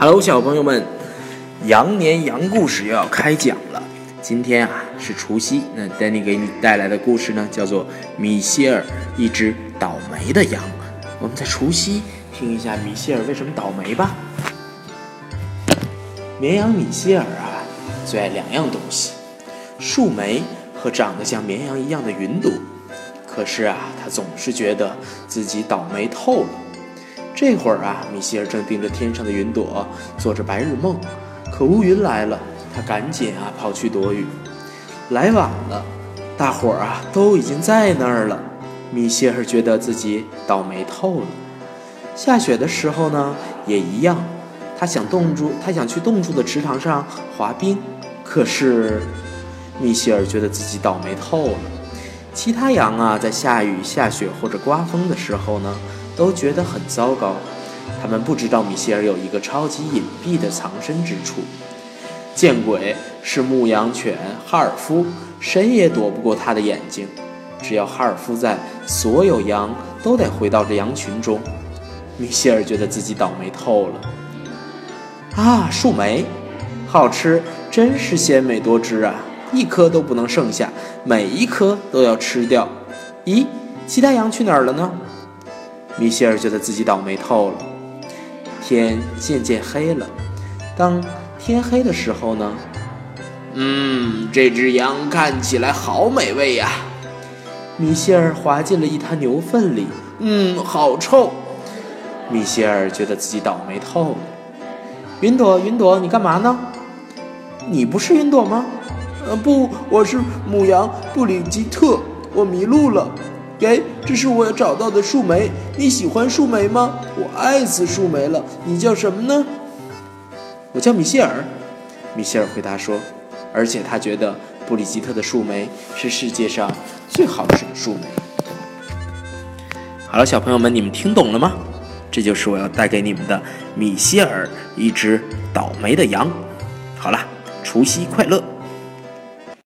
Hello，小朋友们，羊年羊故事又要开讲了。今天啊是除夕，那 Danny 给你带来的故事呢，叫做《米歇尔，一只倒霉的羊》。我们在除夕听一下米歇尔为什么倒霉吧。绵羊米歇尔啊，最爱两样东西：树莓和长得像绵羊一样的云朵。可是啊，他总是觉得自己倒霉透了。这会儿啊，米歇尔正盯着天上的云朵做着白日梦，可乌云来了，他赶紧啊跑去躲雨。来晚了，大伙儿啊都已经在那儿了。米歇尔觉得自己倒霉透了。下雪的时候呢，也一样。他想冻住，他想去冻住的池塘上滑冰，可是米歇尔觉得自己倒霉透了。其他羊啊，在下雨、下雪或者刮风的时候呢。都觉得很糟糕，他们不知道米歇尔有一个超级隐蔽的藏身之处。见鬼！是牧羊犬哈尔夫，谁也躲不过他的眼睛。只要哈尔夫在，所有羊都得回到这羊群中。米歇尔觉得自己倒霉透了。啊，树莓，好吃，真是鲜美多汁啊！一颗都不能剩下，每一颗都要吃掉。咦，其他羊去哪儿了呢？米歇尔觉得自己倒霉透了。天渐渐黑了，当天黑的时候呢？嗯，这只羊看起来好美味呀！米歇尔滑进了一滩牛粪里，嗯，好臭！米歇尔觉得自己倒霉透了。云朵，云朵，你干嘛呢？你不是云朵吗？呃，不，我是母羊布里吉特，我迷路了。给，这是我找到的树莓。你喜欢树莓吗？我爱死树莓了。你叫什么呢？我叫米歇尔。米歇尔回答说，而且他觉得布里吉特的树莓是世界上最好吃的树莓。好了，小朋友们，你们听懂了吗？这就是我要带给你们的米歇尔，一只倒霉的羊。好了，除夕快乐！